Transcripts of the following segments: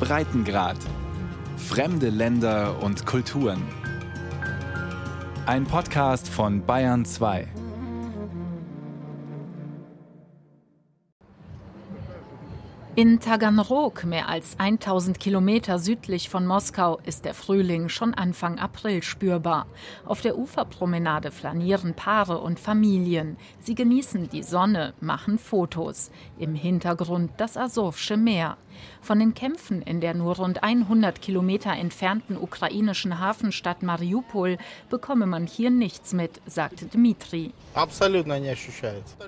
Breitengrad. Fremde Länder und Kulturen. Ein Podcast von Bayern 2. In Taganrog, mehr als 1000 Kilometer südlich von Moskau, ist der Frühling schon Anfang April spürbar. Auf der Uferpromenade flanieren Paare und Familien. Sie genießen die Sonne, machen Fotos. Im Hintergrund das Asowsche Meer. Von den Kämpfen in der nur rund 100 Kilometer entfernten ukrainischen Hafenstadt Mariupol bekomme man hier nichts mit, sagte Dmitri.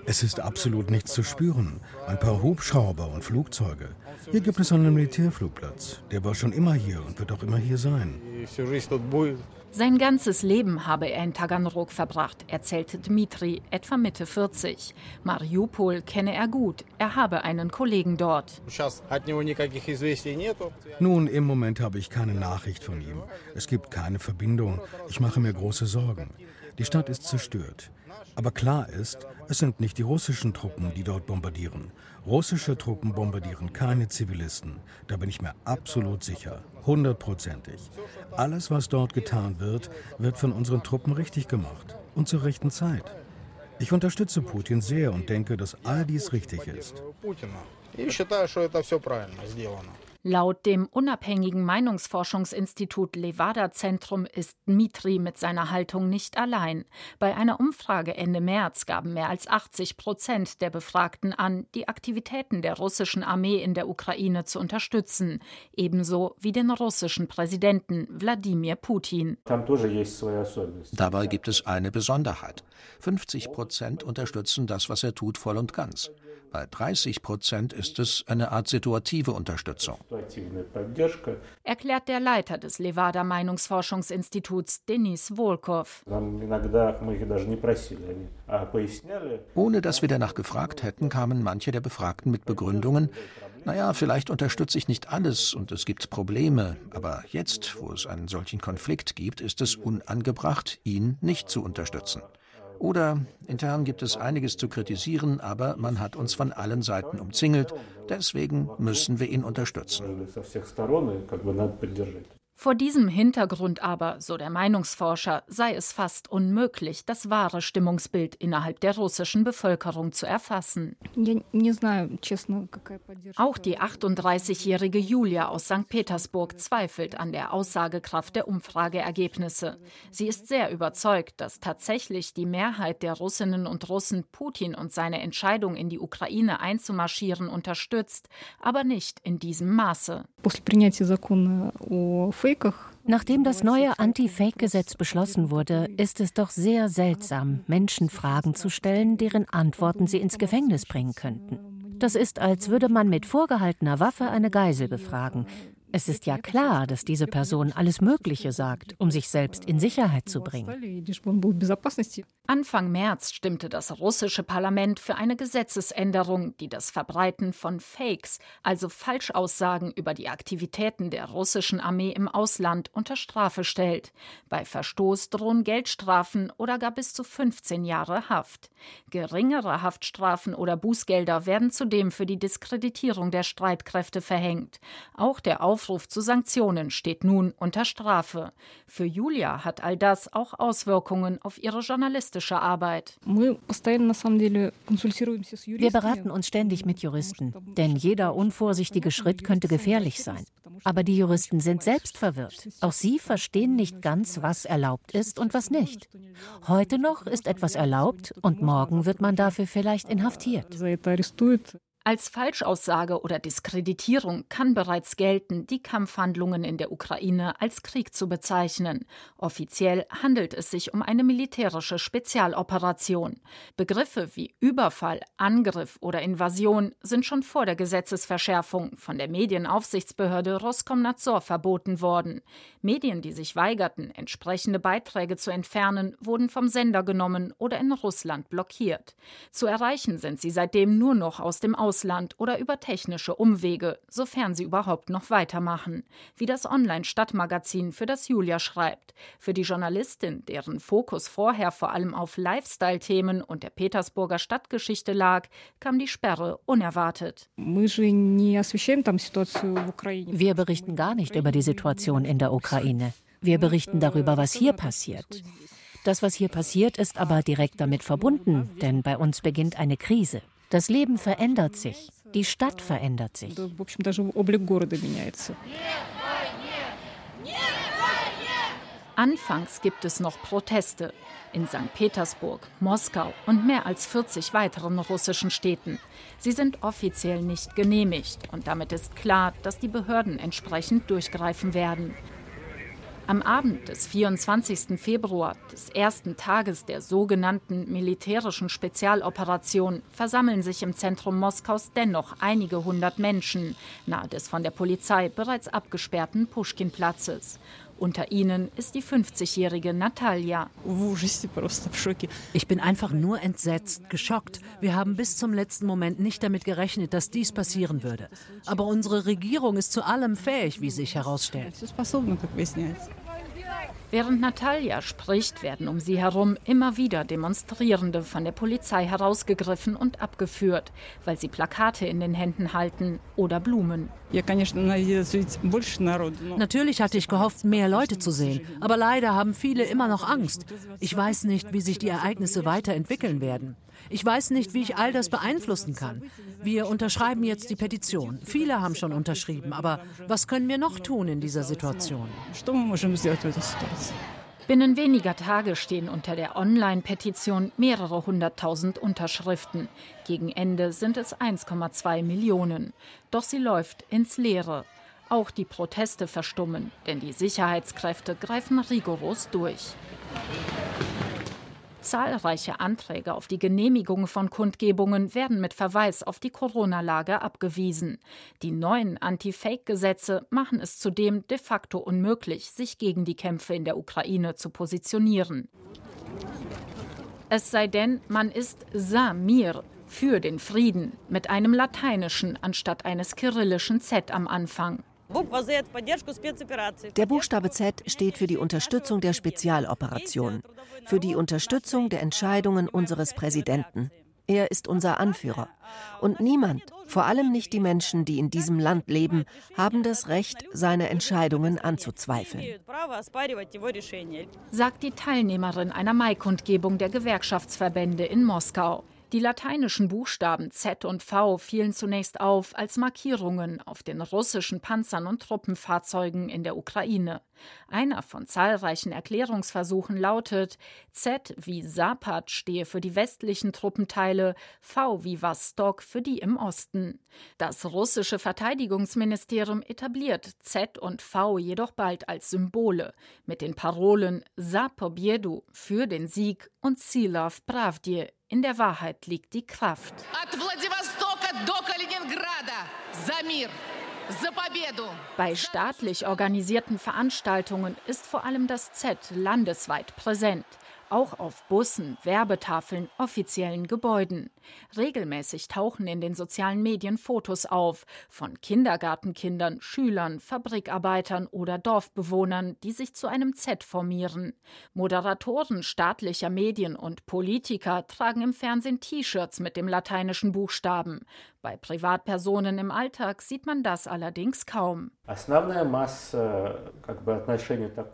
Es ist absolut nichts zu spüren. Ein paar Hubschrauber und Flugzeuge. Hier gibt es einen Militärflugplatz. Der war schon immer hier und wird auch immer hier sein. Sein ganzes Leben habe er in Taganrog verbracht, erzählte Dmitri, etwa Mitte 40. Mariupol kenne er gut. Er habe einen Kollegen dort. Nun, im Moment habe ich keine Nachricht von ihm. Es gibt keine Verbindung. Ich mache mir große Sorgen. Die Stadt ist zerstört. Aber klar ist, es sind nicht die russischen Truppen, die dort bombardieren. Russische Truppen bombardieren keine Zivilisten. Da bin ich mir absolut sicher. Hundertprozentig. Alles, was dort getan wird, wird von unseren Truppen richtig gemacht. Und zur rechten Zeit. Ich unterstütze Putin sehr und denke, dass all dies richtig ist. Laut dem unabhängigen Meinungsforschungsinstitut Levada Zentrum ist Dmitri mit seiner Haltung nicht allein. Bei einer Umfrage Ende März gaben mehr als 80 Prozent der Befragten an, die Aktivitäten der russischen Armee in der Ukraine zu unterstützen, ebenso wie den russischen Präsidenten Wladimir Putin. Dabei gibt es eine Besonderheit. 50 Prozent unterstützen das, was er tut, voll und ganz. Bei 30 Prozent ist es eine Art situative Unterstützung. Erklärt der Leiter des Levada Meinungsforschungsinstituts, Denis Volkov. Ohne dass wir danach gefragt hätten, kamen manche der Befragten mit Begründungen, naja, vielleicht unterstütze ich nicht alles und es gibt Probleme, aber jetzt, wo es einen solchen Konflikt gibt, ist es unangebracht, ihn nicht zu unterstützen. Oder intern gibt es einiges zu kritisieren, aber man hat uns von allen Seiten umzingelt, deswegen müssen wir ihn unterstützen. Vor diesem Hintergrund aber, so der Meinungsforscher, sei es fast unmöglich, das wahre Stimmungsbild innerhalb der russischen Bevölkerung zu erfassen. Auch die 38-jährige Julia aus St. Petersburg zweifelt an der Aussagekraft der Umfrageergebnisse. Sie ist sehr überzeugt, dass tatsächlich die Mehrheit der Russinnen und Russen Putin und seine Entscheidung, in die Ukraine einzumarschieren, unterstützt, aber nicht in diesem Maße. Nachdem das neue Anti-Fake-Gesetz beschlossen wurde, ist es doch sehr seltsam, Menschen Fragen zu stellen, deren Antworten sie ins Gefängnis bringen könnten. Das ist, als würde man mit vorgehaltener Waffe eine Geisel befragen. Es ist ja klar, dass diese Person alles Mögliche sagt, um sich selbst in Sicherheit zu bringen. Anfang März stimmte das russische Parlament für eine Gesetzesänderung, die das Verbreiten von Fakes, also Falschaussagen über die Aktivitäten der russischen Armee im Ausland, unter Strafe stellt. Bei Verstoß drohen Geldstrafen oder gar bis zu 15 Jahre Haft. Geringere Haftstrafen oder Bußgelder werden zudem für die Diskreditierung der Streitkräfte verhängt. Auch der Auf Aufruf zu Sanktionen steht nun unter Strafe. Für Julia hat all das auch Auswirkungen auf ihre journalistische Arbeit. Wir beraten uns ständig mit Juristen, denn jeder unvorsichtige Schritt könnte gefährlich sein. Aber die Juristen sind selbst verwirrt. Auch sie verstehen nicht ganz, was erlaubt ist und was nicht. Heute noch ist etwas erlaubt und morgen wird man dafür vielleicht inhaftiert. Als Falschaussage oder Diskreditierung kann bereits gelten, die Kampfhandlungen in der Ukraine als Krieg zu bezeichnen. Offiziell handelt es sich um eine militärische Spezialoperation. Begriffe wie Überfall, Angriff oder Invasion sind schon vor der Gesetzesverschärfung von der Medienaufsichtsbehörde Roskomnadzor verboten worden. Medien, die sich weigerten, entsprechende Beiträge zu entfernen, wurden vom Sender genommen oder in Russland blockiert. Zu erreichen sind sie seitdem nur noch aus dem Ausland Ausland oder über technische Umwege, sofern sie überhaupt noch weitermachen, wie das Online-Stadtmagazin, für das Julia schreibt. Für die Journalistin, deren Fokus vorher vor allem auf Lifestyle-Themen und der Petersburger Stadtgeschichte lag, kam die Sperre unerwartet. Wir berichten gar nicht über die Situation in der Ukraine. Wir berichten darüber, was hier passiert. Das, was hier passiert, ist aber direkt damit verbunden, denn bei uns beginnt eine Krise. Das Leben verändert sich, die Stadt verändert sich. Anfangs gibt es noch Proteste in St. Petersburg, Moskau und mehr als 40 weiteren russischen Städten. Sie sind offiziell nicht genehmigt und damit ist klar, dass die Behörden entsprechend durchgreifen werden. Am Abend des 24. Februar, des ersten Tages der sogenannten militärischen Spezialoperation, versammeln sich im Zentrum Moskaus dennoch einige hundert Menschen nahe des von der Polizei bereits abgesperrten Puschkin-Platzes. Unter ihnen ist die 50-jährige Natalia. Ich bin einfach nur entsetzt, geschockt. Wir haben bis zum letzten Moment nicht damit gerechnet, dass dies passieren würde. Aber unsere Regierung ist zu allem fähig, wie sich herausstellt. Während Natalia spricht, werden um sie herum immer wieder Demonstrierende von der Polizei herausgegriffen und abgeführt, weil sie Plakate in den Händen halten oder Blumen. Natürlich hatte ich gehofft, mehr Leute zu sehen, aber leider haben viele immer noch Angst. Ich weiß nicht, wie sich die Ereignisse weiterentwickeln werden. Ich weiß nicht, wie ich all das beeinflussen kann. Wir unterschreiben jetzt die Petition. Viele haben schon unterschrieben, aber was können wir noch tun in dieser Situation? Binnen weniger Tage stehen unter der Online-Petition mehrere hunderttausend Unterschriften. Gegen Ende sind es 1,2 Millionen. Doch sie läuft ins Leere. Auch die Proteste verstummen, denn die Sicherheitskräfte greifen rigoros durch. Zahlreiche Anträge auf die Genehmigung von Kundgebungen werden mit Verweis auf die Corona-Lage abgewiesen. Die neuen Anti-Fake-Gesetze machen es zudem de facto unmöglich, sich gegen die Kämpfe in der Ukraine zu positionieren. Es sei denn, man ist Samir für den Frieden mit einem lateinischen anstatt eines kyrillischen Z am Anfang. Der Buchstabe Z steht für die Unterstützung der Spezialoperation, für die Unterstützung der Entscheidungen unseres Präsidenten. Er ist unser Anführer. Und niemand, vor allem nicht die Menschen, die in diesem Land leben, haben das Recht, seine Entscheidungen anzuzweifeln. Sagt die Teilnehmerin einer Maikundgebung der Gewerkschaftsverbände in Moskau. Die lateinischen Buchstaben Z und V fielen zunächst auf als Markierungen auf den russischen Panzern und Truppenfahrzeugen in der Ukraine. Einer von zahlreichen Erklärungsversuchen lautet, Z wie Zapad stehe für die westlichen Truppenteile, V wie Vostok für die im Osten. Das russische Verteidigungsministerium etabliert Z und V jedoch bald als Symbole mit den Parolen Za Pobjedu für den Sieg und Silov Pravdje in der Wahrheit liegt die Kraft. Bei staatlich organisierten Veranstaltungen ist vor allem das Z landesweit präsent auch auf Bussen, Werbetafeln, offiziellen Gebäuden. Regelmäßig tauchen in den sozialen Medien Fotos auf von Kindergartenkindern, Schülern, Fabrikarbeitern oder Dorfbewohnern, die sich zu einem Z formieren. Moderatoren staatlicher Medien und Politiker tragen im Fernsehen T-Shirts mit dem lateinischen Buchstaben. Bei Privatpersonen im Alltag sieht man das allerdings kaum.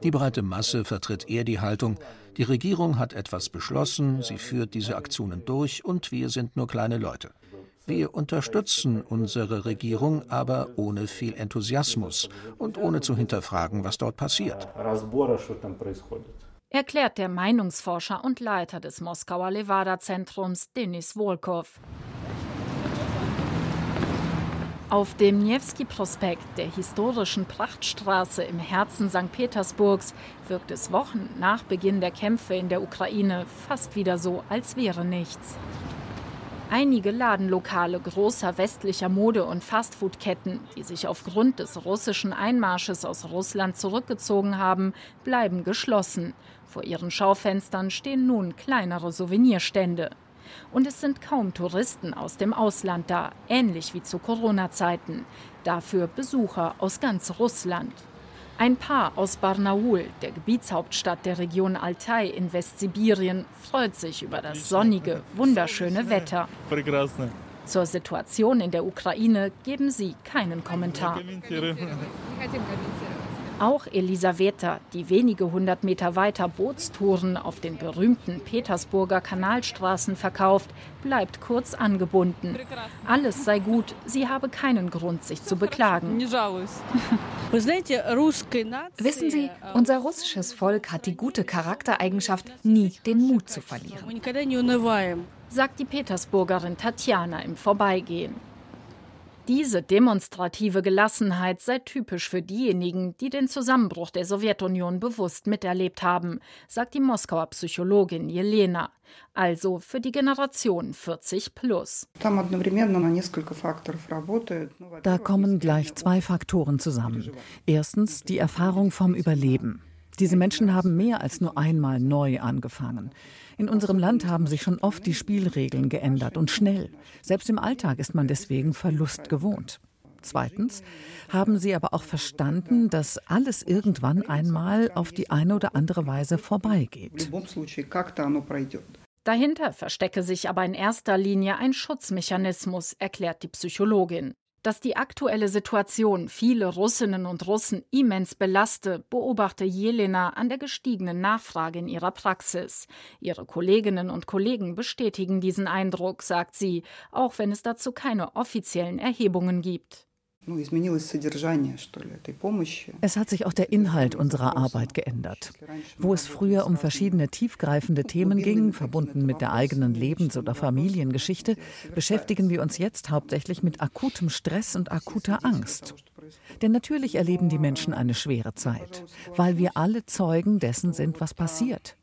Die breite Masse vertritt eher die Haltung, die Regierung hat etwas beschlossen, sie führt diese Aktionen durch und wir sind nur kleine Leute. Wir unterstützen unsere Regierung, aber ohne viel Enthusiasmus und ohne zu hinterfragen, was dort passiert. Erklärt der Meinungsforscher und Leiter des Moskauer Levada-Zentrums Denis Volkov. Auf dem Niewski-Prospekt, der historischen Prachtstraße im Herzen St. Petersburgs, wirkt es Wochen nach Beginn der Kämpfe in der Ukraine fast wieder so, als wäre nichts. Einige Ladenlokale großer westlicher Mode- und Fastfood-Ketten, die sich aufgrund des russischen Einmarsches aus Russland zurückgezogen haben, bleiben geschlossen. Vor ihren Schaufenstern stehen nun kleinere Souvenirstände. Und es sind kaum Touristen aus dem Ausland da, ähnlich wie zu Corona-Zeiten. Dafür Besucher aus ganz Russland. Ein Paar aus Barnaul, der Gebietshauptstadt der Region Altai in Westsibirien, freut sich über das sonnige, wunderschöne Wetter. Zur Situation in der Ukraine geben sie keinen Kommentar. Auch Elisaveta, die wenige hundert Meter weiter Bootstouren auf den berühmten Petersburger Kanalstraßen verkauft, bleibt kurz angebunden. Alles sei gut, sie habe keinen Grund, sich zu beklagen. Wissen Sie, unser russisches Volk hat die gute Charaktereigenschaft, nie den Mut zu verlieren, sagt die Petersburgerin Tatjana im Vorbeigehen. Diese demonstrative Gelassenheit sei typisch für diejenigen, die den Zusammenbruch der Sowjetunion bewusst miterlebt haben, sagt die Moskauer Psychologin Jelena. Also für die Generation 40 plus. Da kommen gleich zwei Faktoren zusammen. Erstens die Erfahrung vom Überleben. Diese Menschen haben mehr als nur einmal neu angefangen. In unserem Land haben sich schon oft die Spielregeln geändert und schnell. Selbst im Alltag ist man deswegen Verlust gewohnt. Zweitens haben sie aber auch verstanden, dass alles irgendwann einmal auf die eine oder andere Weise vorbeigeht. Dahinter verstecke sich aber in erster Linie ein Schutzmechanismus, erklärt die Psychologin. Dass die aktuelle Situation viele Russinnen und Russen immens belaste, beobachte Jelena an der gestiegenen Nachfrage in ihrer Praxis. Ihre Kolleginnen und Kollegen bestätigen diesen Eindruck, sagt sie, auch wenn es dazu keine offiziellen Erhebungen gibt. Es hat sich auch der Inhalt unserer Arbeit geändert. Wo es früher um verschiedene tiefgreifende Themen ging, verbunden mit der eigenen Lebens- oder Familiengeschichte, beschäftigen wir uns jetzt hauptsächlich mit akutem Stress und akuter Angst. Denn natürlich erleben die Menschen eine schwere Zeit, weil wir alle Zeugen dessen sind, was passiert.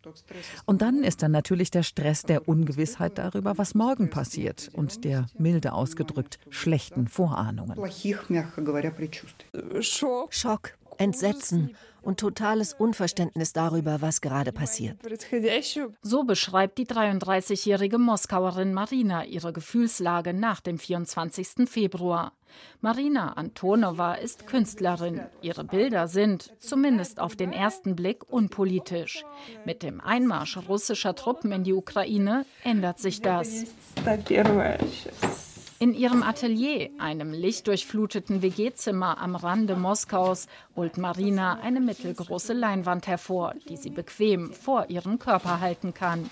Und dann ist dann natürlich der Stress der Ungewissheit darüber, was morgen passiert und der, milde ausgedrückt, schlechten Vorahnungen. Schock, Entsetzen und totales Unverständnis darüber, was gerade passiert. So beschreibt die 33-jährige Moskauerin Marina ihre Gefühlslage nach dem 24. Februar. Marina Antonova ist Künstlerin. Ihre Bilder sind, zumindest auf den ersten Blick, unpolitisch. Mit dem Einmarsch russischer Truppen in die Ukraine ändert sich das. In ihrem Atelier, einem lichtdurchfluteten WG-Zimmer am Rande Moskaus, holt Marina eine mittelgroße Leinwand hervor, die sie bequem vor ihren Körper halten kann.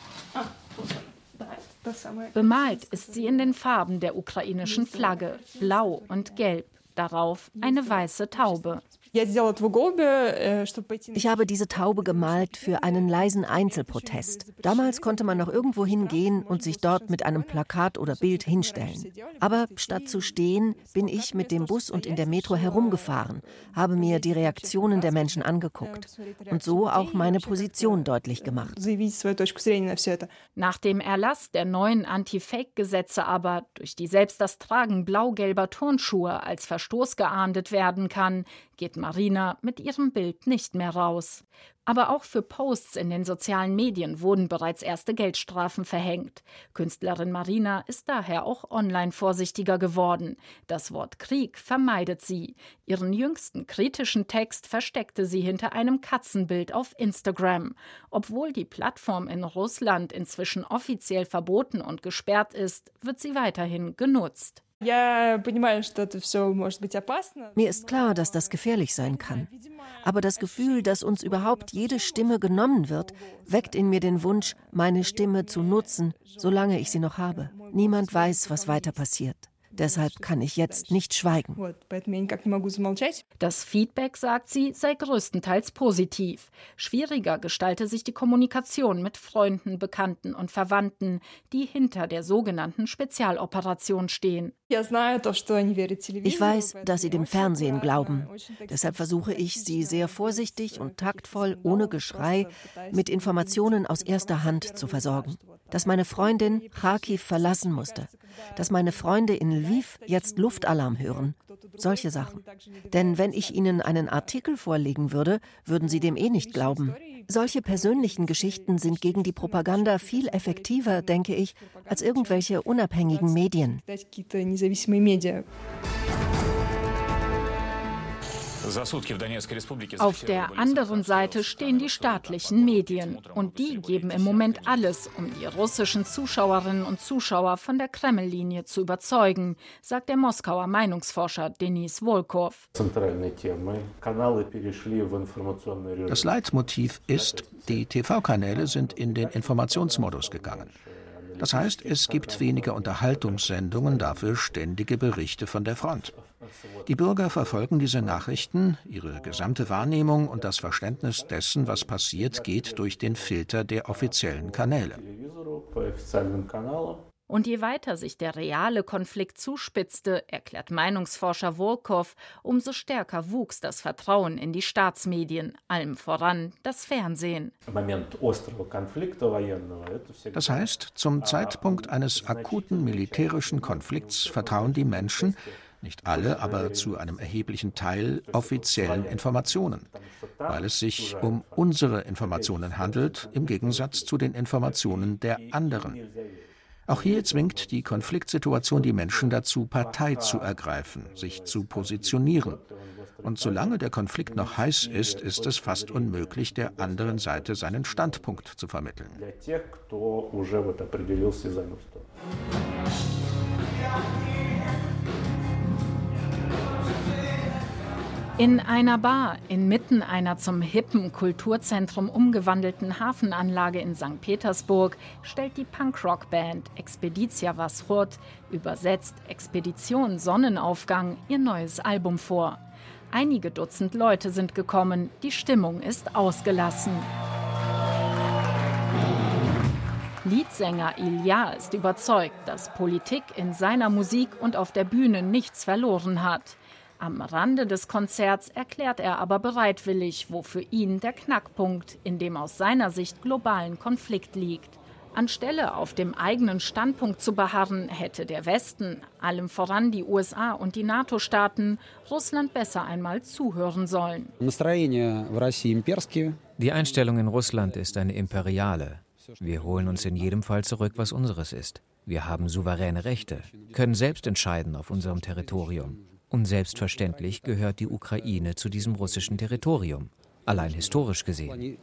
Bemalt ist sie in den Farben der ukrainischen Flagge, blau und gelb. Darauf eine weiße Taube. Э, ich habe diese Taube gemalt für einen leisen Einzelprotest. Damals konnte man noch irgendwo hingehen und sich dort mit einem Plakat oder Bild hinstellen. Aber statt zu stehen, bin ich mit dem Bus und in der Metro herumgefahren, habe mir die Reaktionen der Menschen angeguckt und so auch meine Position deutlich gemacht. Nach dem Erlass der neuen Anti-Fake-Gesetze aber, durch die selbst das Tragen blau-gelber Turnschuhe als Verstoß geahndet werden kann, geht Marina mit ihrem Bild nicht mehr raus. Aber auch für Posts in den sozialen Medien wurden bereits erste Geldstrafen verhängt. Künstlerin Marina ist daher auch online vorsichtiger geworden. Das Wort Krieg vermeidet sie. Ihren jüngsten kritischen Text versteckte sie hinter einem Katzenbild auf Instagram. Obwohl die Plattform in Russland inzwischen offiziell verboten und gesperrt ist, wird sie weiterhin genutzt. Mir ist klar, dass das gefährlich sein kann. Aber das Gefühl, dass uns überhaupt jede Stimme genommen wird, weckt in mir den Wunsch, meine Stimme zu nutzen, solange ich sie noch habe. Niemand weiß, was weiter passiert. Deshalb kann ich jetzt nicht schweigen. Das Feedback, sagt sie, sei größtenteils positiv. Schwieriger gestalte sich die Kommunikation mit Freunden, Bekannten und Verwandten, die hinter der sogenannten Spezialoperation stehen. Ich weiß, dass sie dem Fernsehen glauben. Deshalb versuche ich, sie sehr vorsichtig und taktvoll, ohne Geschrei, mit Informationen aus erster Hand zu versorgen. dass meine Freundin Kharkiv verlassen musste, dass meine Freunde in Lviv jetzt Luftalarm hören. Solche Sachen. Denn wenn ich Ihnen einen Artikel vorlegen würde, würden Sie dem eh nicht glauben. Solche persönlichen Geschichten sind gegen die Propaganda viel effektiver, denke ich, als irgendwelche unabhängigen Medien. Auf der anderen Seite stehen die staatlichen Medien und die geben im Moment alles, um die russischen Zuschauerinnen und Zuschauer von der Kreml-Linie zu überzeugen, sagt der Moskauer Meinungsforscher Denis Volkov. Das Leitmotiv ist, die TV-Kanäle sind in den Informationsmodus gegangen. Das heißt, es gibt weniger Unterhaltungssendungen, dafür ständige Berichte von der Front. Die Bürger verfolgen diese Nachrichten, ihre gesamte Wahrnehmung und das Verständnis dessen, was passiert, geht durch den Filter der offiziellen Kanäle. Und je weiter sich der reale Konflikt zuspitzte, erklärt Meinungsforscher Volkov, umso stärker wuchs das Vertrauen in die Staatsmedien, allem voran das Fernsehen. Das heißt, zum Zeitpunkt eines akuten militärischen Konflikts vertrauen die Menschen, nicht alle, aber zu einem erheblichen Teil offiziellen Informationen, weil es sich um unsere Informationen handelt, im Gegensatz zu den Informationen der anderen. Auch hier zwingt die Konfliktsituation die Menschen dazu, Partei zu ergreifen, sich zu positionieren. Und solange der Konflikt noch heiß ist, ist es fast unmöglich, der anderen Seite seinen Standpunkt zu vermitteln. In einer Bar inmitten einer zum hippen Kulturzentrum umgewandelten Hafenanlage in St. Petersburg stellt die Punkrock-Band Expeditia Vasrot, übersetzt Expedition Sonnenaufgang, ihr neues Album vor. Einige Dutzend Leute sind gekommen, die Stimmung ist ausgelassen. Leadsänger Ilya ist überzeugt, dass Politik in seiner Musik und auf der Bühne nichts verloren hat. Am Rande des Konzerts erklärt er aber bereitwillig, wo für ihn der Knackpunkt in dem aus seiner Sicht globalen Konflikt liegt. Anstelle auf dem eigenen Standpunkt zu beharren, hätte der Westen, allem voran die USA und die NATO-Staaten, Russland besser einmal zuhören sollen. Die Einstellung in Russland ist eine imperiale. Wir holen uns in jedem Fall zurück, was unseres ist. Wir haben souveräne Rechte, können selbst entscheiden auf unserem Territorium. Und selbstverständlich gehört die Ukraine zu diesem russischen Territorium, allein historisch gesehen.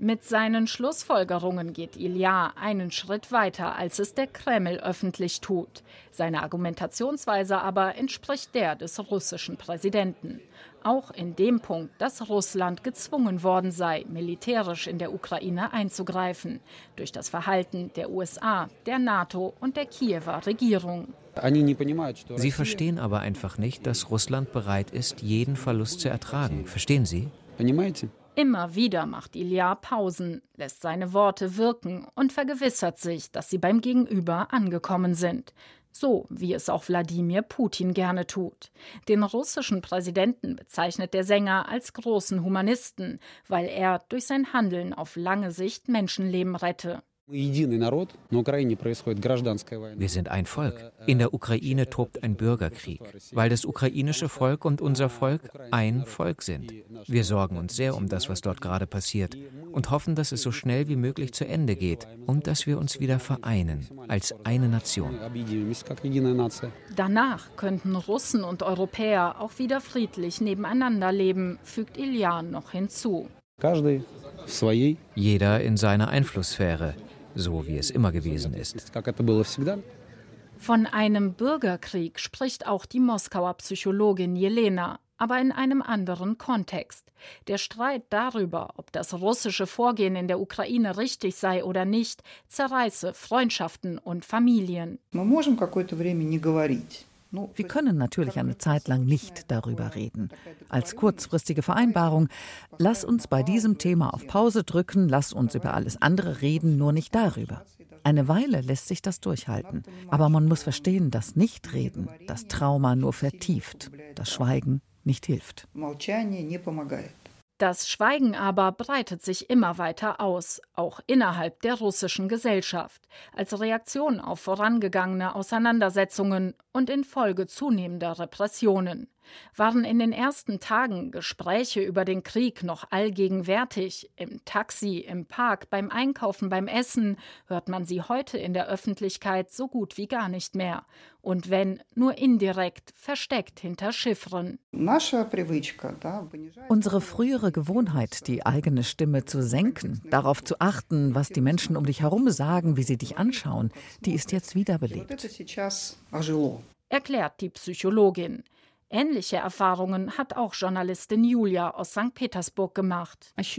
Mit seinen Schlussfolgerungen geht Ilya einen Schritt weiter, als es der Kreml öffentlich tut. Seine Argumentationsweise aber entspricht der des russischen Präsidenten. Auch in dem Punkt, dass Russland gezwungen worden sei, militärisch in der Ukraine einzugreifen, durch das Verhalten der USA, der NATO und der Kiewer Regierung. Sie verstehen aber einfach nicht, dass Russland bereit ist, jeden Verlust zu ertragen. Verstehen Sie? Immer wieder macht Ilya Pausen, lässt seine Worte wirken und vergewissert sich, dass sie beim Gegenüber angekommen sind. So wie es auch Wladimir Putin gerne tut. Den russischen Präsidenten bezeichnet der Sänger als großen Humanisten, weil er durch sein Handeln auf lange Sicht Menschenleben rette. Wir sind ein Volk. In der Ukraine tobt ein Bürgerkrieg, weil das ukrainische Volk und unser Volk ein Volk sind. Wir sorgen uns sehr um das, was dort gerade passiert und hoffen, dass es so schnell wie möglich zu Ende geht und dass wir uns wieder vereinen als eine Nation. Danach könnten Russen und Europäer auch wieder friedlich nebeneinander leben, fügt Ilyan noch hinzu. Jeder in seiner Einflusssphäre so wie es immer gewesen ist. Von einem Bürgerkrieg spricht auch die Moskauer Psychologin Jelena, aber in einem anderen Kontext. Der Streit darüber, ob das russische Vorgehen in der Ukraine richtig sei oder nicht, zerreiße Freundschaften und Familien. Wir können natürlich eine Zeit lang nicht darüber reden. Als kurzfristige Vereinbarung, lass uns bei diesem Thema auf Pause drücken, lass uns über alles andere reden, nur nicht darüber. Eine Weile lässt sich das durchhalten. Aber man muss verstehen, dass Nichtreden das Trauma nur vertieft, das Schweigen nicht hilft. Das Schweigen aber breitet sich immer weiter aus, auch innerhalb der russischen Gesellschaft, als Reaktion auf vorangegangene Auseinandersetzungen und infolge zunehmender Repressionen. Waren in den ersten Tagen Gespräche über den Krieg noch allgegenwärtig, im Taxi, im Park, beim Einkaufen, beim Essen, hört man sie heute in der Öffentlichkeit so gut wie gar nicht mehr. Und wenn, nur indirekt, versteckt hinter Chiffren. Unsere frühere Gewohnheit, die eigene Stimme zu senken, darauf zu achten, was die Menschen um dich herum sagen, wie sie dich anschauen, die ist jetzt wiederbelebt. Erklärt die Psychologin. Ähnliche Erfahrungen hat auch Journalistin Julia aus St. Petersburg gemacht. Es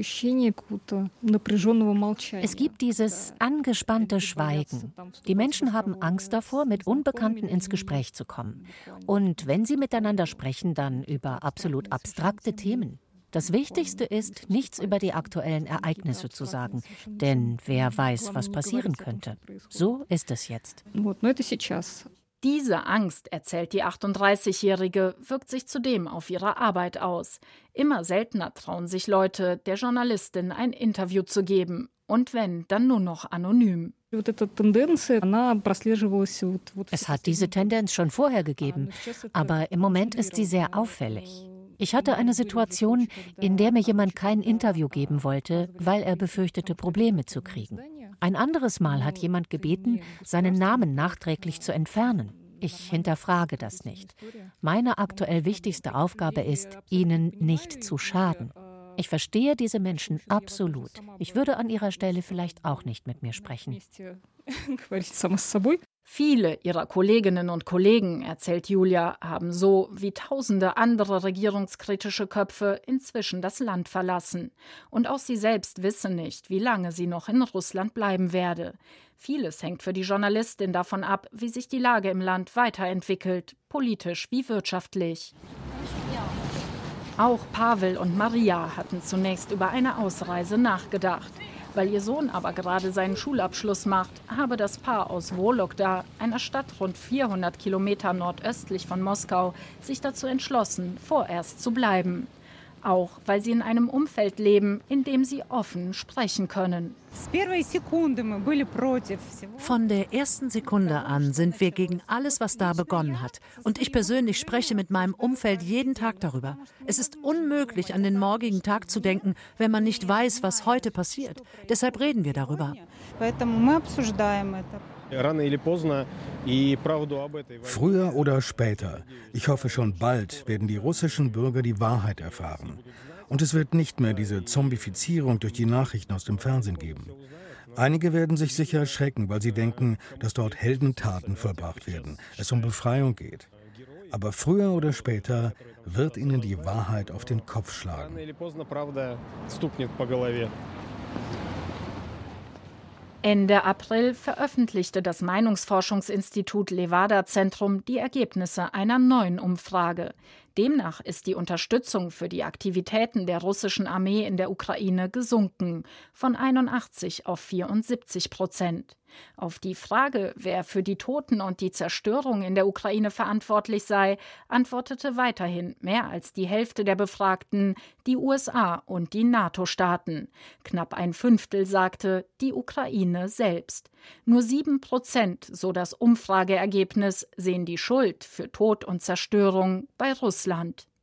gibt dieses angespannte Schweigen. Die Menschen haben Angst davor, mit Unbekannten ins Gespräch zu kommen. Und wenn sie miteinander sprechen, dann über absolut abstrakte Themen. Das Wichtigste ist, nichts über die aktuellen Ereignisse zu sagen, denn wer weiß, was passieren könnte. So ist es jetzt. Diese Angst, erzählt die 38-Jährige, wirkt sich zudem auf ihre Arbeit aus. Immer seltener trauen sich Leute, der Journalistin ein Interview zu geben. Und wenn, dann nur noch anonym. Es hat diese Tendenz schon vorher gegeben, aber im Moment ist sie sehr auffällig. Ich hatte eine Situation, in der mir jemand kein Interview geben wollte, weil er befürchtete, Probleme zu kriegen. Ein anderes Mal hat jemand gebeten, seinen Namen nachträglich zu entfernen. Ich hinterfrage das nicht. Meine aktuell wichtigste Aufgabe ist, ihnen nicht zu schaden. Ich verstehe diese Menschen absolut. Ich würde an ihrer Stelle vielleicht auch nicht mit mir sprechen. Viele ihrer Kolleginnen und Kollegen, erzählt Julia, haben so wie tausende andere regierungskritische Köpfe inzwischen das Land verlassen. Und auch sie selbst wissen nicht, wie lange sie noch in Russland bleiben werde. Vieles hängt für die Journalistin davon ab, wie sich die Lage im Land weiterentwickelt, politisch wie wirtschaftlich. Auch Pavel und Maria hatten zunächst über eine Ausreise nachgedacht. Weil ihr Sohn aber gerade seinen Schulabschluss macht, habe das Paar aus Wologda, einer Stadt rund 400 Kilometer nordöstlich von Moskau, sich dazu entschlossen, vorerst zu bleiben. Auch weil sie in einem Umfeld leben, in dem sie offen sprechen können. Von der ersten Sekunde an sind wir gegen alles, was da begonnen hat. Und ich persönlich spreche mit meinem Umfeld jeden Tag darüber. Es ist unmöglich, an den morgigen Tag zu denken, wenn man nicht weiß, was heute passiert. Deshalb reden wir darüber. Früher oder später, ich hoffe schon bald, werden die russischen Bürger die Wahrheit erfahren. Und es wird nicht mehr diese Zombifizierung durch die Nachrichten aus dem Fernsehen geben. Einige werden sich sicher erschrecken, weil sie denken, dass dort Heldentaten vollbracht werden, es um Befreiung geht. Aber früher oder später wird ihnen die Wahrheit auf den Kopf schlagen. Ende April veröffentlichte das Meinungsforschungsinstitut Levada Zentrum die Ergebnisse einer neuen Umfrage. Demnach ist die Unterstützung für die Aktivitäten der russischen Armee in der Ukraine gesunken von 81 auf 74 Prozent. Auf die Frage, wer für die Toten und die Zerstörung in der Ukraine verantwortlich sei, antwortete weiterhin mehr als die Hälfte der Befragten die USA und die NATO-Staaten. Knapp ein Fünftel sagte die Ukraine selbst. Nur sieben Prozent, so das Umfrageergebnis, sehen die Schuld für Tod und Zerstörung bei Russland.